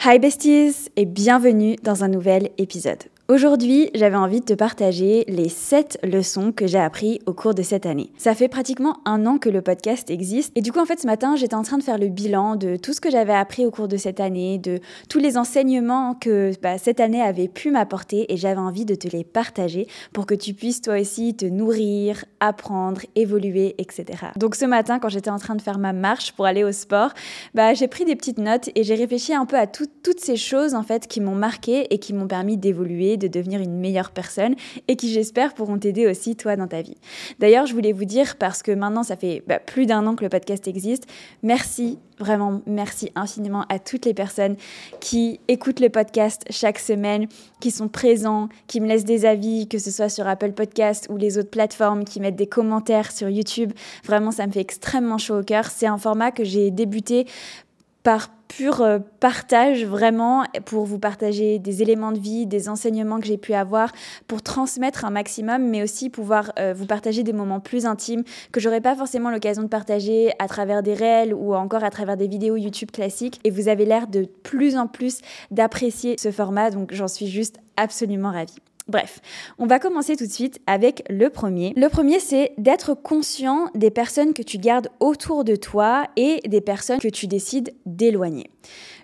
Hi besties et bienvenue dans un nouvel épisode. Aujourd'hui, j'avais envie de te partager les 7 leçons que j'ai appris au cours de cette année. Ça fait pratiquement un an que le podcast existe et du coup en fait ce matin j'étais en train de faire le bilan de tout ce que j'avais appris au cours de cette année, de tous les enseignements que bah, cette année avait pu m'apporter et j'avais envie de te les partager pour que tu puisses toi aussi te nourrir, apprendre, évoluer, etc. Donc ce matin quand j'étais en train de faire ma marche pour aller au sport, bah, j'ai pris des petites notes et j'ai réfléchi un peu à toutes ces choses en fait qui m'ont marqué et qui m'ont permis d'évoluer de devenir une meilleure personne et qui j'espère pourront t'aider aussi toi dans ta vie. D'ailleurs, je voulais vous dire, parce que maintenant ça fait bah, plus d'un an que le podcast existe, merci, vraiment merci infiniment à toutes les personnes qui écoutent le podcast chaque semaine, qui sont présents, qui me laissent des avis, que ce soit sur Apple Podcast ou les autres plateformes, qui mettent des commentaires sur YouTube. Vraiment, ça me fait extrêmement chaud au cœur. C'est un format que j'ai débuté par pur euh, partage vraiment pour vous partager des éléments de vie, des enseignements que j'ai pu avoir, pour transmettre un maximum, mais aussi pouvoir euh, vous partager des moments plus intimes que j'aurais pas forcément l'occasion de partager à travers des réels ou encore à travers des vidéos YouTube classiques. Et vous avez l'air de plus en plus d'apprécier ce format, donc j'en suis juste absolument ravie. Bref, on va commencer tout de suite avec le premier. Le premier, c'est d'être conscient des personnes que tu gardes autour de toi et des personnes que tu décides d'éloigner.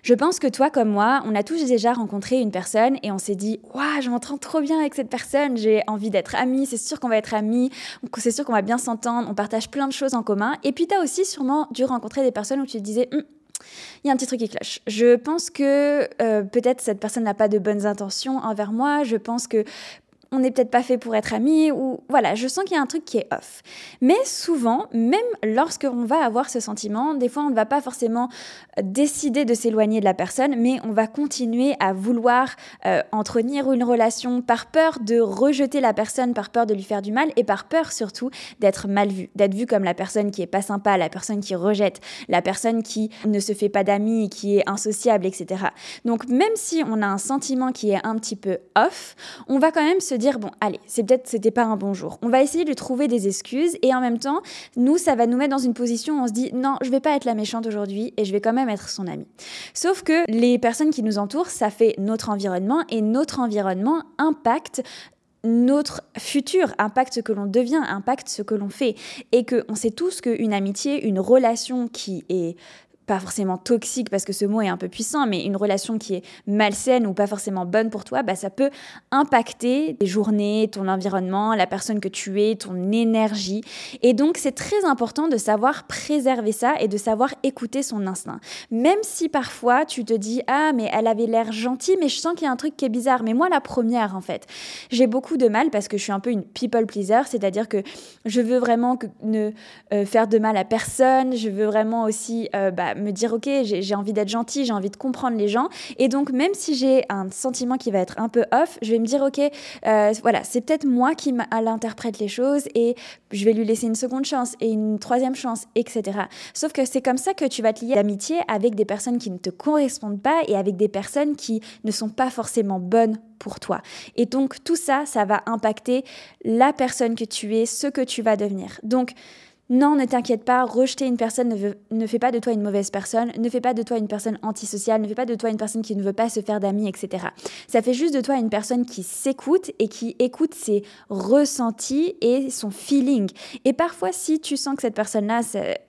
Je pense que toi comme moi, on a tous déjà rencontré une personne et on s'est dit Waouh, je m'entends trop bien avec cette personne, j'ai envie d'être amie, c'est sûr qu'on va être amis, c'est sûr qu'on va bien s'entendre, on partage plein de choses en commun. Et puis tu as aussi sûrement dû rencontrer des personnes où tu te disais hum, il y a un petit truc qui cloche. Je pense que euh, peut-être cette personne n'a pas de bonnes intentions envers moi. Je pense que on n'est peut-être pas fait pour être amis ou voilà, je sens qu'il y a un truc qui est off. Mais souvent, même lorsqu'on va avoir ce sentiment, des fois on ne va pas forcément décider de s'éloigner de la personne, mais on va continuer à vouloir euh, entretenir une relation par peur de rejeter la personne, par peur de lui faire du mal et par peur surtout d'être mal vu, d'être vu comme la personne qui est pas sympa, la personne qui rejette, la personne qui ne se fait pas d'amis, qui est insociable, etc. Donc même si on a un sentiment qui est un petit peu off, on va quand même se dire bon, allez, c'est peut-être c'était pas un bon jour. On va essayer de trouver des excuses et en même temps, nous, ça va nous mettre dans une position où on se dit non, je vais pas être la méchante aujourd'hui et je vais quand même être son ami. Sauf que les personnes qui nous entourent, ça fait notre environnement et notre environnement impacte notre futur, impacte ce que l'on devient, impacte ce que l'on fait. Et qu'on sait tous qu'une amitié, une relation qui est pas forcément toxique parce que ce mot est un peu puissant, mais une relation qui est malsaine ou pas forcément bonne pour toi, bah, ça peut impacter tes journées, ton environnement, la personne que tu es, ton énergie. Et donc c'est très important de savoir préserver ça et de savoir écouter son instinct. Même si parfois tu te dis ah mais elle avait l'air gentille, mais je sens qu'il y a un truc qui est bizarre. Mais moi la première en fait, j'ai beaucoup de mal parce que je suis un peu une people pleaser, c'est-à-dire que je veux vraiment ne euh, faire de mal à personne, je veux vraiment aussi euh, bah, me dire ok j'ai envie d'être gentil, j'ai envie de comprendre les gens et donc même si j'ai un sentiment qui va être un peu off, je vais me dire ok euh, voilà c'est peut-être moi qui interprète les choses et je vais lui laisser une seconde chance et une troisième chance etc. Sauf que c'est comme ça que tu vas te lier d'amitié avec des personnes qui ne te correspondent pas et avec des personnes qui ne sont pas forcément bonnes pour toi. Et donc tout ça, ça va impacter la personne que tu es, ce que tu vas devenir. Donc non, ne t'inquiète pas, rejeter une personne ne, ne, fait pas de toi une mauvaise personne, ne fait pas de toi une personne antisociale, ne fait pas de toi une personne qui ne veut pas se faire d'amis, etc. Ça fait juste de toi une personne qui s'écoute et qui écoute ses ressentis et son feeling. Et parfois, si tu sens que cette personne-là,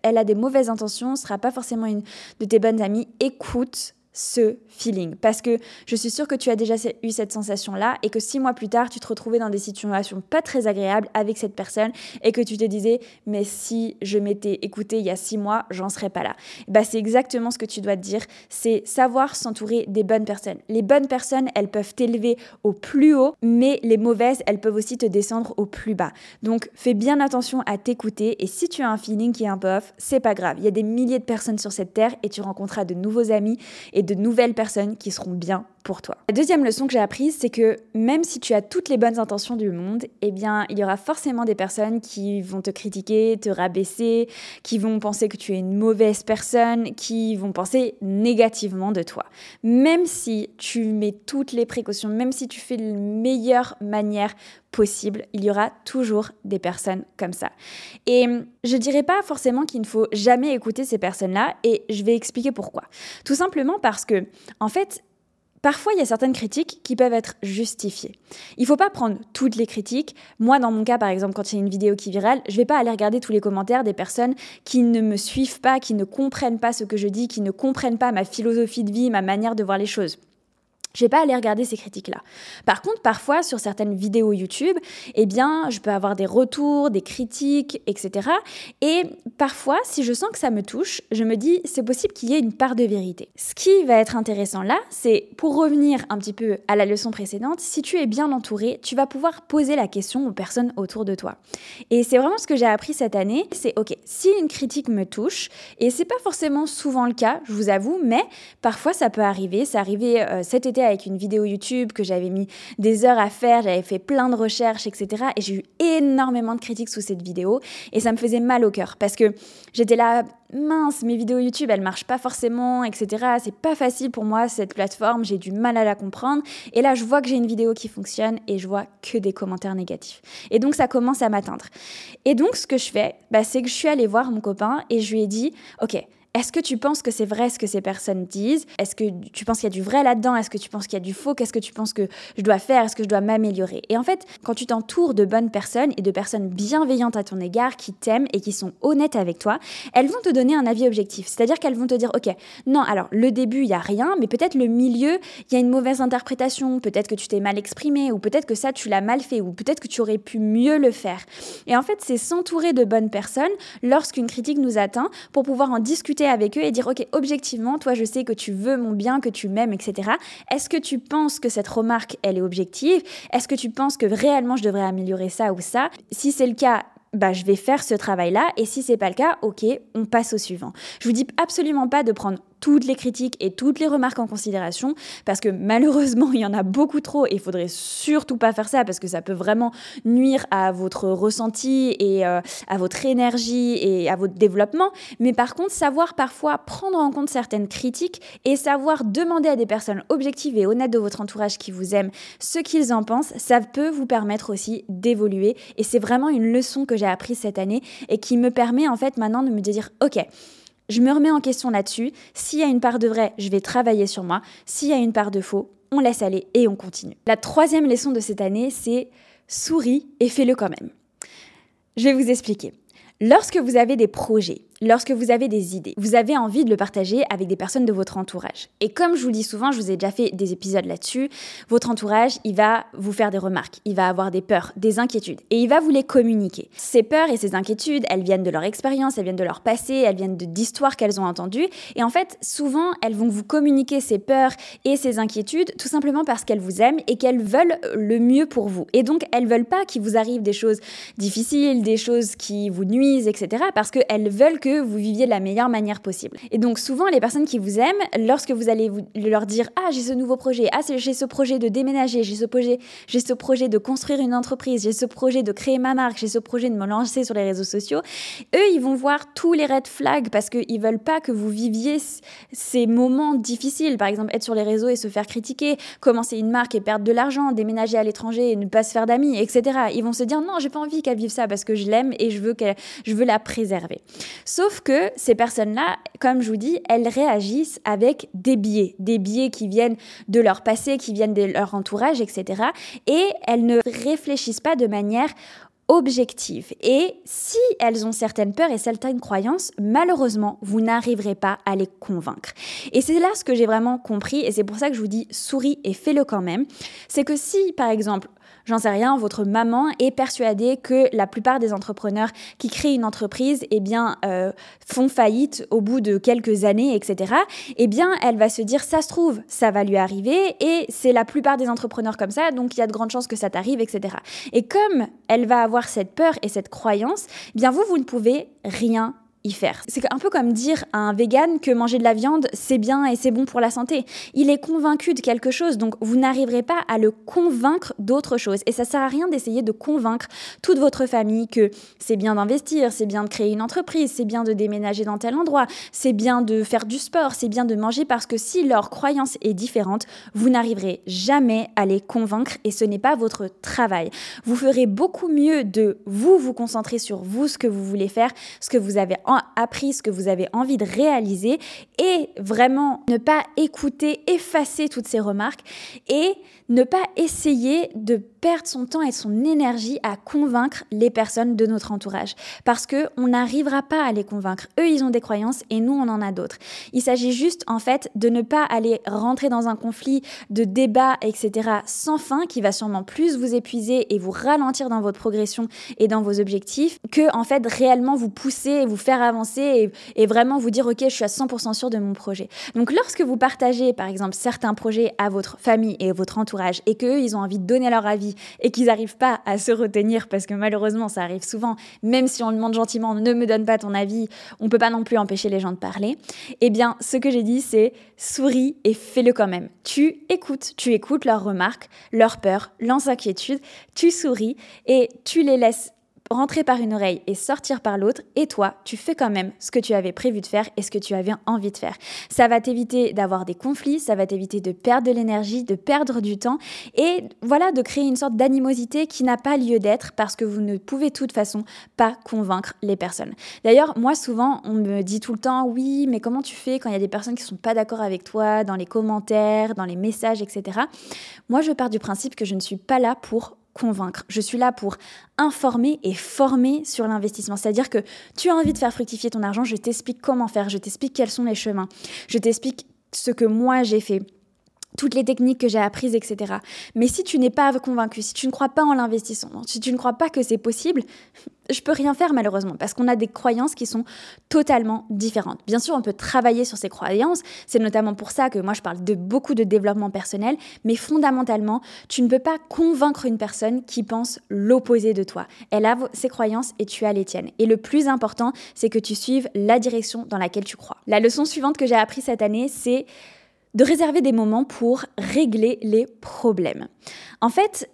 elle a des mauvaises intentions, ne sera pas forcément une de tes bonnes amies, écoute ce feeling. Parce que je suis sûre que tu as déjà eu cette sensation-là et que six mois plus tard, tu te retrouvais dans des situations pas très agréables avec cette personne et que tu te disais, mais si je m'étais écouté il y a six mois, j'en serais pas là. Bah, c'est exactement ce que tu dois te dire, c'est savoir s'entourer des bonnes personnes. Les bonnes personnes, elles peuvent t'élever au plus haut, mais les mauvaises, elles peuvent aussi te descendre au plus bas. Donc, fais bien attention à t'écouter et si tu as un feeling qui est un peu off, c'est pas grave. Il y a des milliers de personnes sur cette terre et tu rencontreras de nouveaux amis et de nouvelles personnes qui seront bien pour. La deuxième leçon que j'ai apprise, c'est que même si tu as toutes les bonnes intentions du monde, eh bien, il y aura forcément des personnes qui vont te critiquer, te rabaisser, qui vont penser que tu es une mauvaise personne, qui vont penser négativement de toi. Même si tu mets toutes les précautions, même si tu fais de la meilleure manière possible, il y aura toujours des personnes comme ça. Et je dirais pas forcément qu'il ne faut jamais écouter ces personnes-là et je vais expliquer pourquoi. Tout simplement parce que en fait, Parfois, il y a certaines critiques qui peuvent être justifiées. Il ne faut pas prendre toutes les critiques. Moi, dans mon cas, par exemple, quand il y a une vidéo qui est virale, je ne vais pas aller regarder tous les commentaires des personnes qui ne me suivent pas, qui ne comprennent pas ce que je dis, qui ne comprennent pas ma philosophie de vie, ma manière de voir les choses. Je pas aller regarder ces critiques-là. Par contre, parfois, sur certaines vidéos YouTube, eh bien, je peux avoir des retours, des critiques, etc. Et parfois, si je sens que ça me touche, je me dis, c'est possible qu'il y ait une part de vérité. Ce qui va être intéressant là, c'est pour revenir un petit peu à la leçon précédente, si tu es bien entouré, tu vas pouvoir poser la question aux personnes autour de toi. Et c'est vraiment ce que j'ai appris cette année, c'est ok, si une critique me touche, et c'est pas forcément souvent le cas, je vous avoue, mais parfois ça peut arriver. C'est arrivé euh, cet été avec une vidéo YouTube que j'avais mis des heures à faire, j'avais fait plein de recherches, etc. Et j'ai eu énormément de critiques sous cette vidéo et ça me faisait mal au cœur parce que j'étais là, mince, mes vidéos YouTube, elles marchent pas forcément, etc. C'est pas facile pour moi cette plateforme, j'ai du mal à la comprendre. Et là, je vois que j'ai une vidéo qui fonctionne et je vois que des commentaires négatifs. Et donc, ça commence à m'atteindre. Et donc, ce que je fais, bah, c'est que je suis allée voir mon copain et je lui ai dit, ok, est-ce que tu penses que c'est vrai ce que ces personnes disent? Est-ce que tu penses qu'il y a du vrai là-dedans? Est-ce que tu penses qu'il y a du faux? Qu'est-ce que tu penses que je dois faire? Est-ce que je dois m'améliorer? Et en fait, quand tu t'entoures de bonnes personnes et de personnes bienveillantes à ton égard, qui t'aiment et qui sont honnêtes avec toi, elles vont te donner un avis objectif. C'est-à-dire qu'elles vont te dire, OK, non, alors le début, il n'y a rien, mais peut-être le milieu, il y a une mauvaise interprétation, peut-être que tu t'es mal exprimé, ou peut-être que ça, tu l'as mal fait, ou peut-être que tu aurais pu mieux le faire. Et en fait, c'est s'entourer de bonnes personnes lorsqu'une critique nous atteint pour pouvoir en discuter avec eux et dire, OK, objectivement, toi, je sais que tu veux mon bien, que tu m'aimes, etc. Est-ce que tu penses que cette remarque, elle est objective? Est-ce que tu penses que réellement je devrais améliorer ça ou ça? Si c'est le cas, bah, je vais faire ce travail-là. Et si c'est pas le cas, ok, on passe au suivant. Je vous dis absolument pas de prendre toutes les critiques et toutes les remarques en considération parce que malheureusement il y en a beaucoup trop et il faudrait surtout pas faire ça parce que ça peut vraiment nuire à votre ressenti et euh, à votre énergie et à votre développement. Mais par contre savoir parfois prendre en compte certaines critiques et savoir demander à des personnes objectives et honnêtes de votre entourage qui vous aiment ce qu'ils en pensent ça peut vous permettre aussi d'évoluer. Et c'est vraiment une leçon que j'ai apprise cette année et qui me permet en fait maintenant de me dire ok je me remets en question là-dessus. S'il y a une part de vrai, je vais travailler sur moi. S'il y a une part de faux, on laisse aller et on continue. La troisième leçon de cette année, c'est souris et fais-le quand même. Je vais vous expliquer. Lorsque vous avez des projets, lorsque vous avez des idées, vous avez envie de le partager avec des personnes de votre entourage. Et comme je vous le dis souvent, je vous ai déjà fait des épisodes là-dessus, votre entourage, il va vous faire des remarques, il va avoir des peurs, des inquiétudes, et il va vous les communiquer. Ces peurs et ces inquiétudes, elles viennent de leur expérience, elles viennent de leur passé, elles viennent d'histoires qu'elles ont entendues, et en fait, souvent, elles vont vous communiquer ces peurs et ces inquiétudes tout simplement parce qu'elles vous aiment et qu'elles veulent le mieux pour vous. Et donc, elles veulent pas qu'il vous arrive des choses difficiles, des choses qui vous nuisent, etc., parce qu'elles veulent que que vous viviez de la meilleure manière possible. Et donc souvent, les personnes qui vous aiment, lorsque vous allez leur dire ah j'ai ce nouveau projet, ah j'ai ce projet de déménager, j'ai ce projet, j'ai ce projet de construire une entreprise, j'ai ce projet de créer ma marque, j'ai ce projet de me lancer sur les réseaux sociaux, eux ils vont voir tous les red flags parce qu'ils veulent pas que vous viviez ces moments difficiles. Par exemple, être sur les réseaux et se faire critiquer, commencer une marque et perdre de l'argent, déménager à l'étranger et ne pas se faire d'amis, etc. Ils vont se dire non, j'ai pas envie qu'elle vive ça parce que je l'aime et je veux je veux la préserver. Sauf que ces personnes-là, comme je vous dis, elles réagissent avec des biais, des biais qui viennent de leur passé, qui viennent de leur entourage, etc. Et elles ne réfléchissent pas de manière objective. Et si elles ont certaines peurs et certaines croyances, malheureusement, vous n'arriverez pas à les convaincre. Et c'est là ce que j'ai vraiment compris, et c'est pour ça que je vous dis souris et fais-le quand même. C'est que si, par exemple, j'en sais rien, votre maman est persuadée que la plupart des entrepreneurs qui créent une entreprise, eh bien, euh, font faillite au bout de quelques années, etc. Eh bien, elle va se dire, ça se trouve, ça va lui arriver, et c'est la plupart des entrepreneurs comme ça, donc il y a de grandes chances que ça t'arrive, etc. Et comme elle va avoir cette peur et cette croyance, eh bien vous, vous ne pouvez rien faire. C'est un peu comme dire à un vegan que manger de la viande, c'est bien et c'est bon pour la santé. Il est convaincu de quelque chose, donc vous n'arriverez pas à le convaincre d'autre chose. Et ça sert à rien d'essayer de convaincre toute votre famille que c'est bien d'investir, c'est bien de créer une entreprise, c'est bien de déménager dans tel endroit, c'est bien de faire du sport, c'est bien de manger parce que si leur croyance est différente, vous n'arriverez jamais à les convaincre et ce n'est pas votre travail. Vous ferez beaucoup mieux de vous vous concentrer sur vous, ce que vous voulez faire, ce que vous avez appris, ce que vous avez envie de réaliser et vraiment ne pas écouter, effacer toutes ces remarques. Et ne pas essayer de perdre son temps et son énergie à convaincre les personnes de notre entourage. Parce que on n'arrivera pas à les convaincre. Eux, ils ont des croyances et nous, on en a d'autres. Il s'agit juste, en fait, de ne pas aller rentrer dans un conflit de débat, etc., sans fin, qui va sûrement plus vous épuiser et vous ralentir dans votre progression et dans vos objectifs, que, en fait, réellement vous pousser et vous faire avancer et, et vraiment vous dire, OK, je suis à 100% sûr de mon projet. Donc, lorsque vous partagez, par exemple, certains projets à votre famille et votre et qu'eux, ils ont envie de donner leur avis et qu'ils n'arrivent pas à se retenir parce que malheureusement, ça arrive souvent, même si on demande gentiment, ne me donne pas ton avis, on peut pas non plus empêcher les gens de parler. Eh bien, ce que j'ai dit, c'est souris et fais-le quand même. Tu écoutes, tu écoutes leurs remarques, leurs peurs, leurs inquiétudes, tu souris et tu les laisses rentrer par une oreille et sortir par l'autre, et toi, tu fais quand même ce que tu avais prévu de faire et ce que tu avais envie de faire. Ça va t'éviter d'avoir des conflits, ça va t'éviter de perdre de l'énergie, de perdre du temps, et voilà, de créer une sorte d'animosité qui n'a pas lieu d'être parce que vous ne pouvez de toute façon pas convaincre les personnes. D'ailleurs, moi, souvent, on me dit tout le temps, oui, mais comment tu fais quand il y a des personnes qui sont pas d'accord avec toi dans les commentaires, dans les messages, etc. Moi, je pars du principe que je ne suis pas là pour convaincre. Je suis là pour informer et former sur l'investissement. C'est-à-dire que tu as envie de faire fructifier ton argent, je t'explique comment faire, je t'explique quels sont les chemins, je t'explique ce que moi j'ai fait toutes les techniques que j'ai apprises, etc. Mais si tu n'es pas convaincu, si tu ne crois pas en l'investissement, si tu ne crois pas que c'est possible, je peux rien faire malheureusement parce qu'on a des croyances qui sont totalement différentes. Bien sûr, on peut travailler sur ces croyances, c'est notamment pour ça que moi je parle de beaucoup de développement personnel, mais fondamentalement, tu ne peux pas convaincre une personne qui pense l'opposé de toi. Elle a ses croyances et tu as les tiennes. Et le plus important, c'est que tu suives la direction dans laquelle tu crois. La leçon suivante que j'ai apprise cette année, c'est de réserver des moments pour régler les problèmes. En fait,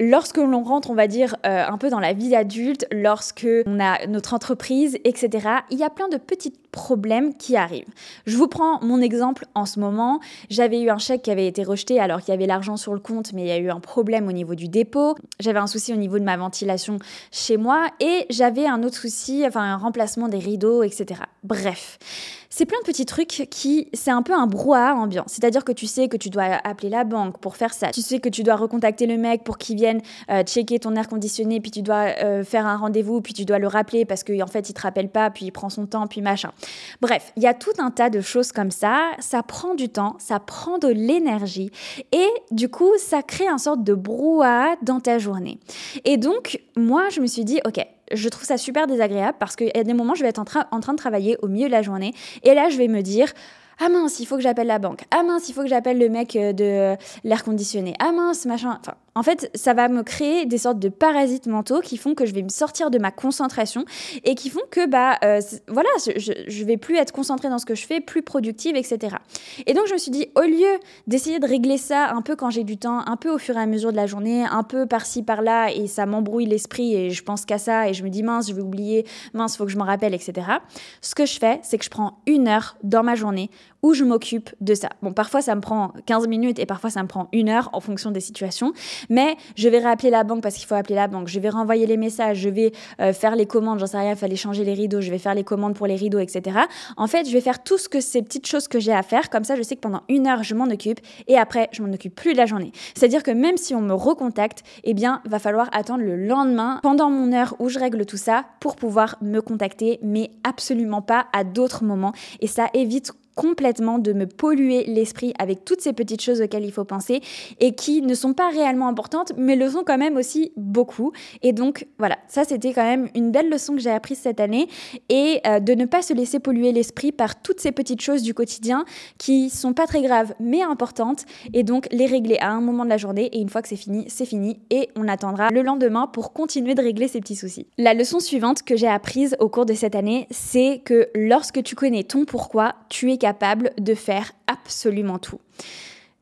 lorsque l'on rentre, on va dire, euh, un peu dans la vie adulte, lorsque on a notre entreprise, etc., il y a plein de petits problèmes qui arrivent. Je vous prends mon exemple en ce moment. J'avais eu un chèque qui avait été rejeté alors qu'il y avait l'argent sur le compte, mais il y a eu un problème au niveau du dépôt. J'avais un souci au niveau de ma ventilation chez moi et j'avais un autre souci, enfin un remplacement des rideaux, etc. Bref. C'est plein de petits trucs qui, c'est un peu un brouhaha ambiant. C'est-à-dire que tu sais que tu dois appeler la banque pour faire ça. Tu sais que tu dois recontacter le mec pour qu'il vienne euh, checker ton air conditionné, puis tu dois euh, faire un rendez-vous, puis tu dois le rappeler parce qu'en en fait, il te rappelle pas, puis il prend son temps, puis machin. Bref, il y a tout un tas de choses comme ça. Ça prend du temps, ça prend de l'énergie, et du coup, ça crée un sorte de brouhaha dans ta journée. Et donc, moi, je me suis dit, ok, je trouve ça super désagréable parce qu'il y a des moments, je vais être en, en train de travailler au milieu de la journée et là, je vais me dire, ah mince, il faut que j'appelle la banque. Ah mince, il faut que j'appelle le mec euh, de l'air conditionné. Ah mince, machin. Enfin, en fait, ça va me créer des sortes de parasites mentaux qui font que je vais me sortir de ma concentration et qui font que, bah, euh, voilà, je, je vais plus être concentrée dans ce que je fais, plus productive, etc. Et donc, je me suis dit, au lieu d'essayer de régler ça un peu quand j'ai du temps, un peu au fur et à mesure de la journée, un peu par-ci, par-là, et ça m'embrouille l'esprit et je pense qu'à ça et je me dis, mince, je vais oublier, mince, faut que je m'en rappelle, etc. Ce que je fais, c'est que je prends une heure dans ma journée où je m'occupe de ça. Bon, parfois ça me prend 15 minutes et parfois ça me prend une heure en fonction des situations, mais je vais rappeler la banque parce qu'il faut appeler la banque, je vais renvoyer les messages, je vais euh, faire les commandes, j'en sais rien, il fallait changer les rideaux, je vais faire les commandes pour les rideaux, etc. En fait, je vais faire tout ce que ces petites choses que j'ai à faire, comme ça je sais que pendant une heure je m'en occupe et après je m'en occupe plus de la journée. C'est-à-dire que même si on me recontacte, eh bien, va falloir attendre le lendemain pendant mon heure où je règle tout ça pour pouvoir me contacter, mais absolument pas à d'autres moments. Et ça évite complètement de me polluer l'esprit avec toutes ces petites choses auxquelles il faut penser et qui ne sont pas réellement importantes, mais le sont quand même aussi beaucoup. Et donc voilà, ça c'était quand même une belle leçon que j'ai apprise cette année et euh, de ne pas se laisser polluer l'esprit par toutes ces petites choses du quotidien qui sont pas très graves mais importantes et donc les régler à un moment de la journée et une fois que c'est fini, c'est fini et on attendra le lendemain pour continuer de régler ces petits soucis. La leçon suivante que j'ai apprise au cours de cette année, c'est que lorsque tu connais ton pourquoi, tu es capable de faire absolument tout.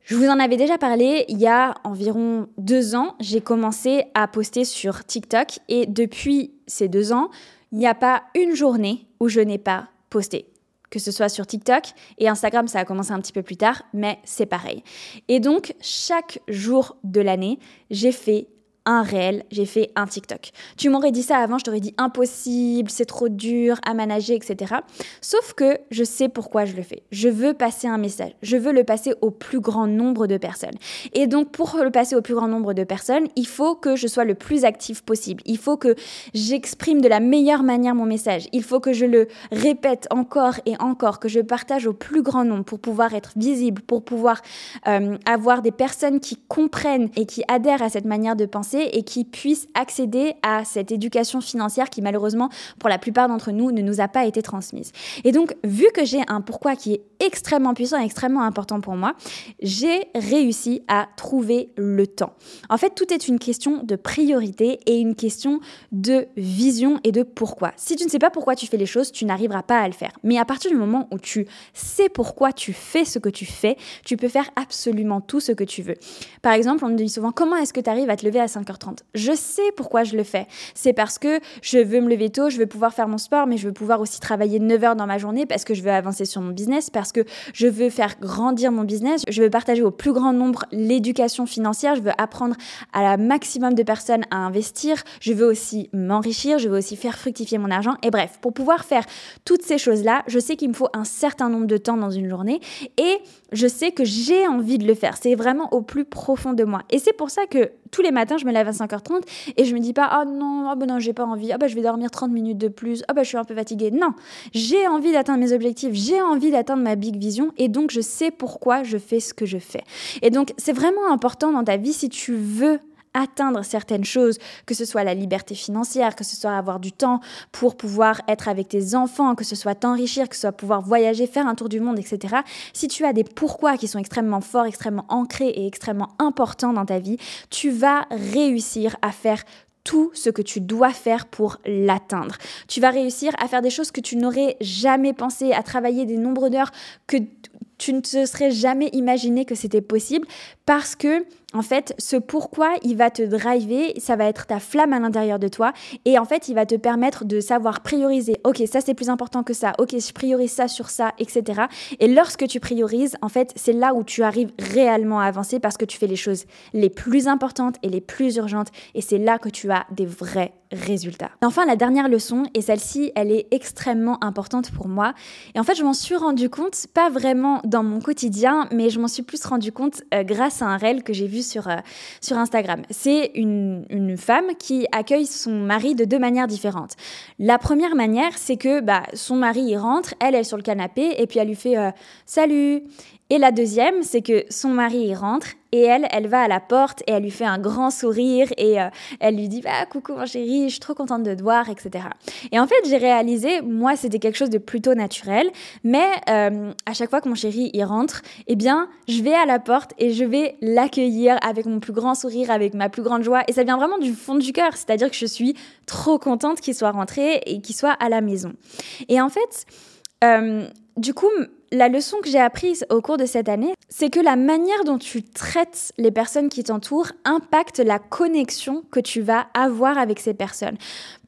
Je vous en avais déjà parlé il y a environ deux ans. J'ai commencé à poster sur TikTok et depuis ces deux ans, il n'y a pas une journée où je n'ai pas posté. Que ce soit sur TikTok et Instagram, ça a commencé un petit peu plus tard, mais c'est pareil. Et donc, chaque jour de l'année, j'ai fait un réel, j'ai fait un TikTok. Tu m'aurais dit ça avant, je t'aurais dit impossible, c'est trop dur à manager, etc. Sauf que je sais pourquoi je le fais. Je veux passer un message. Je veux le passer au plus grand nombre de personnes. Et donc, pour le passer au plus grand nombre de personnes, il faut que je sois le plus actif possible. Il faut que j'exprime de la meilleure manière mon message. Il faut que je le répète encore et encore, que je partage au plus grand nombre pour pouvoir être visible, pour pouvoir euh, avoir des personnes qui comprennent et qui adhèrent à cette manière de penser et qui puissent accéder à cette éducation financière qui malheureusement pour la plupart d'entre nous ne nous a pas été transmise. Et donc vu que j'ai un pourquoi qui est extrêmement puissant et extrêmement important pour moi, j'ai réussi à trouver le temps. En fait, tout est une question de priorité et une question de vision et de pourquoi. Si tu ne sais pas pourquoi tu fais les choses, tu n'arriveras pas à le faire. Mais à partir du moment où tu sais pourquoi tu fais ce que tu fais, tu peux faire absolument tout ce que tu veux. Par exemple, on me dit souvent comment est-ce que tu arrives à te lever à 5 5h30. Je sais pourquoi je le fais. C'est parce que je veux me lever tôt, je veux pouvoir faire mon sport, mais je veux pouvoir aussi travailler 9 heures dans ma journée parce que je veux avancer sur mon business, parce que je veux faire grandir mon business, je veux partager au plus grand nombre l'éducation financière, je veux apprendre à la maximum de personnes à investir, je veux aussi m'enrichir, je veux aussi faire fructifier mon argent. Et bref, pour pouvoir faire toutes ces choses-là, je sais qu'il me faut un certain nombre de temps dans une journée. Et je sais que j'ai envie de le faire. C'est vraiment au plus profond de moi. Et c'est pour ça que tous les matins, je me lève à 5h30 et je me dis pas, oh non, oh ben non, j'ai pas envie, oh ben je vais dormir 30 minutes de plus, oh ben je suis un peu fatiguée. Non, j'ai envie d'atteindre mes objectifs, j'ai envie d'atteindre ma big vision et donc je sais pourquoi je fais ce que je fais. Et donc c'est vraiment important dans ta vie si tu veux atteindre certaines choses, que ce soit la liberté financière, que ce soit avoir du temps pour pouvoir être avec tes enfants, que ce soit t'enrichir, que ce soit pouvoir voyager, faire un tour du monde, etc. Si tu as des pourquoi qui sont extrêmement forts, extrêmement ancrés et extrêmement importants dans ta vie, tu vas réussir à faire tout ce que tu dois faire pour l'atteindre. Tu vas réussir à faire des choses que tu n'aurais jamais pensé, à travailler des nombres d'heures que tu ne te serais jamais imaginé que c'était possible parce que en fait, ce pourquoi, il va te driver, ça va être ta flamme à l'intérieur de toi et en fait, il va te permettre de savoir prioriser. OK, ça c'est plus important que ça. OK, je priorise ça sur ça, etc. Et lorsque tu priorises, en fait, c'est là où tu arrives réellement à avancer parce que tu fais les choses les plus importantes et les plus urgentes et c'est là que tu as des vrais résultats. Enfin, la dernière leçon, et celle-ci, elle est extrêmement importante pour moi. Et en fait, je m'en suis rendu compte, pas vraiment dans mon quotidien, mais je m'en suis plus rendu compte euh, grâce à un réel que j'ai vu sur, euh, sur Instagram. C'est une, une, femme qui accueille son mari de deux manières différentes. La première manière, c'est que bah, son mari y rentre, elle, elle est sur le canapé, et puis elle lui fait euh, Salut et la deuxième, c'est que son mari y rentre et elle, elle va à la porte et elle lui fait un grand sourire et euh, elle lui dit bah, coucou mon chéri, je suis trop contente de te voir, etc. Et en fait, j'ai réalisé, moi, c'était quelque chose de plutôt naturel, mais euh, à chaque fois que mon chéri y rentre, eh bien, je vais à la porte et je vais l'accueillir avec mon plus grand sourire, avec ma plus grande joie et ça vient vraiment du fond du cœur, c'est-à-dire que je suis trop contente qu'il soit rentré et qu'il soit à la maison. Et en fait, euh, du coup, la leçon que j'ai apprise au cours de cette année, c'est que la manière dont tu traites les personnes qui t'entourent impacte la connexion que tu vas avoir avec ces personnes.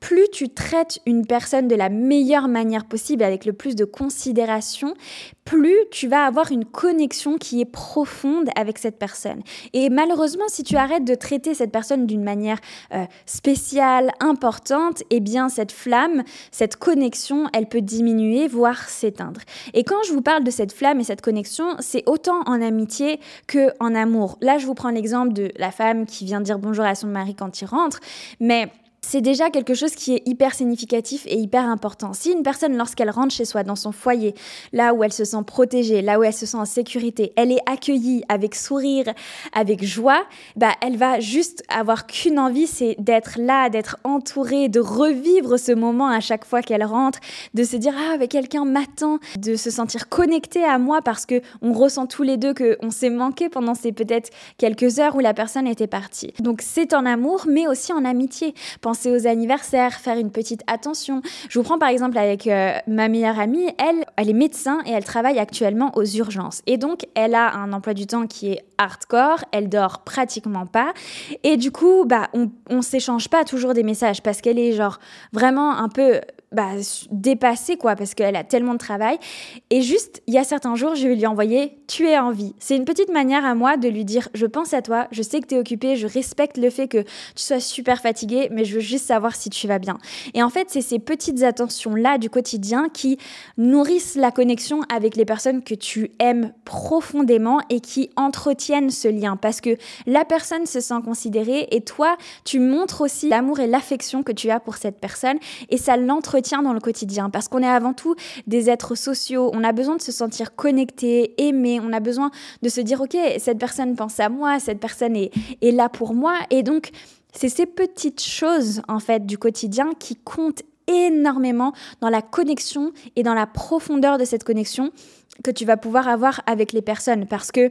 Plus tu traites une personne de la meilleure manière possible, avec le plus de considération, plus tu vas avoir une connexion qui est profonde avec cette personne. Et malheureusement, si tu arrêtes de traiter cette personne d'une manière euh, spéciale, importante, eh bien cette flamme, cette connexion, elle peut diminuer, voire s'éteindre. Et quand je vous parle de cette flamme et cette connexion, c'est autant en amitié que en amour. Là, je vous prends l'exemple de la femme qui vient dire bonjour à son mari quand il rentre, mais c'est déjà quelque chose qui est hyper significatif et hyper important. Si une personne, lorsqu'elle rentre chez soi, dans son foyer, là où elle se sent protégée, là où elle se sent en sécurité, elle est accueillie avec sourire, avec joie, bah, elle va juste avoir qu'une envie, c'est d'être là, d'être entourée, de revivre ce moment à chaque fois qu'elle rentre, de se dire ah, mais quelqu'un m'attend, de se sentir connecté à moi parce que on ressent tous les deux que on s'est manqué pendant ces peut-être quelques heures où la personne était partie. Donc c'est en amour, mais aussi en amitié aux anniversaires, faire une petite attention. Je vous prends par exemple avec euh, ma meilleure amie, elle, elle est médecin et elle travaille actuellement aux urgences. Et donc, elle a un emploi du temps qui est hardcore, elle dort pratiquement pas. Et du coup, bah, on, on s'échange pas toujours des messages parce qu'elle est genre vraiment un peu bah, dépassée, quoi, parce qu'elle a tellement de travail. Et juste, il y a certains jours, je vais lui envoyer Tu es en vie. C'est une petite manière à moi de lui dire Je pense à toi, je sais que tu es occupé, je respecte le fait que tu sois super fatigué, mais je veux juste savoir si tu vas bien. Et en fait, c'est ces petites attentions-là du quotidien qui nourrissent la connexion avec les personnes que tu aimes profondément et qui entretiennent ce lien. Parce que la personne se sent considérée et toi, tu montres aussi l'amour et l'affection que tu as pour cette personne et ça l'entretient dans le quotidien parce qu'on est avant tout des êtres sociaux. On a besoin de se sentir connecté, aimé. On a besoin de se dire, OK, cette personne pense à moi, cette personne est, est là pour moi. Et donc, c'est ces petites choses, en fait, du quotidien qui comptent énormément dans la connexion et dans la profondeur de cette connexion que tu vas pouvoir avoir avec les personnes. Parce que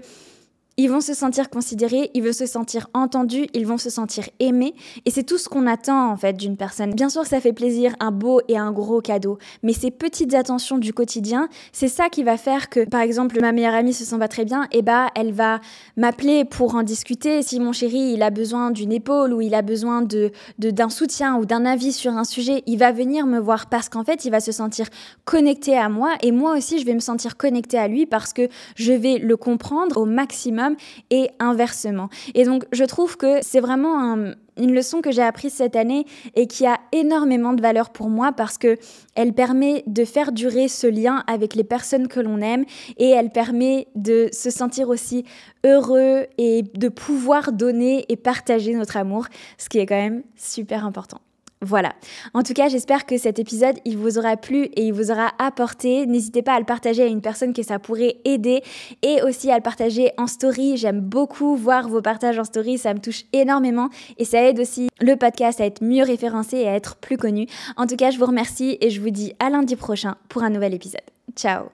ils vont se sentir considérés, ils vont se sentir entendus, ils vont se sentir aimés. Et c'est tout ce qu'on attend en fait d'une personne. Bien sûr, ça fait plaisir, un beau et un gros cadeau. Mais ces petites attentions du quotidien, c'est ça qui va faire que, par exemple, ma meilleure amie se sent pas très bien, et bah elle va m'appeler pour en discuter. Si mon chéri il a besoin d'une épaule ou il a besoin de d'un soutien ou d'un avis sur un sujet, il va venir me voir parce qu'en fait il va se sentir connecté à moi et moi aussi je vais me sentir connecté à lui parce que je vais le comprendre au maximum et inversement. Et donc je trouve que c'est vraiment une leçon que j'ai apprise cette année et qui a énormément de valeur pour moi parce que elle permet de faire durer ce lien avec les personnes que l'on aime et elle permet de se sentir aussi heureux et de pouvoir donner et partager notre amour, ce qui est quand même super important. Voilà. En tout cas, j'espère que cet épisode, il vous aura plu et il vous aura apporté. N'hésitez pas à le partager à une personne que ça pourrait aider et aussi à le partager en story. J'aime beaucoup voir vos partages en story, ça me touche énormément et ça aide aussi le podcast à être mieux référencé et à être plus connu. En tout cas, je vous remercie et je vous dis à lundi prochain pour un nouvel épisode. Ciao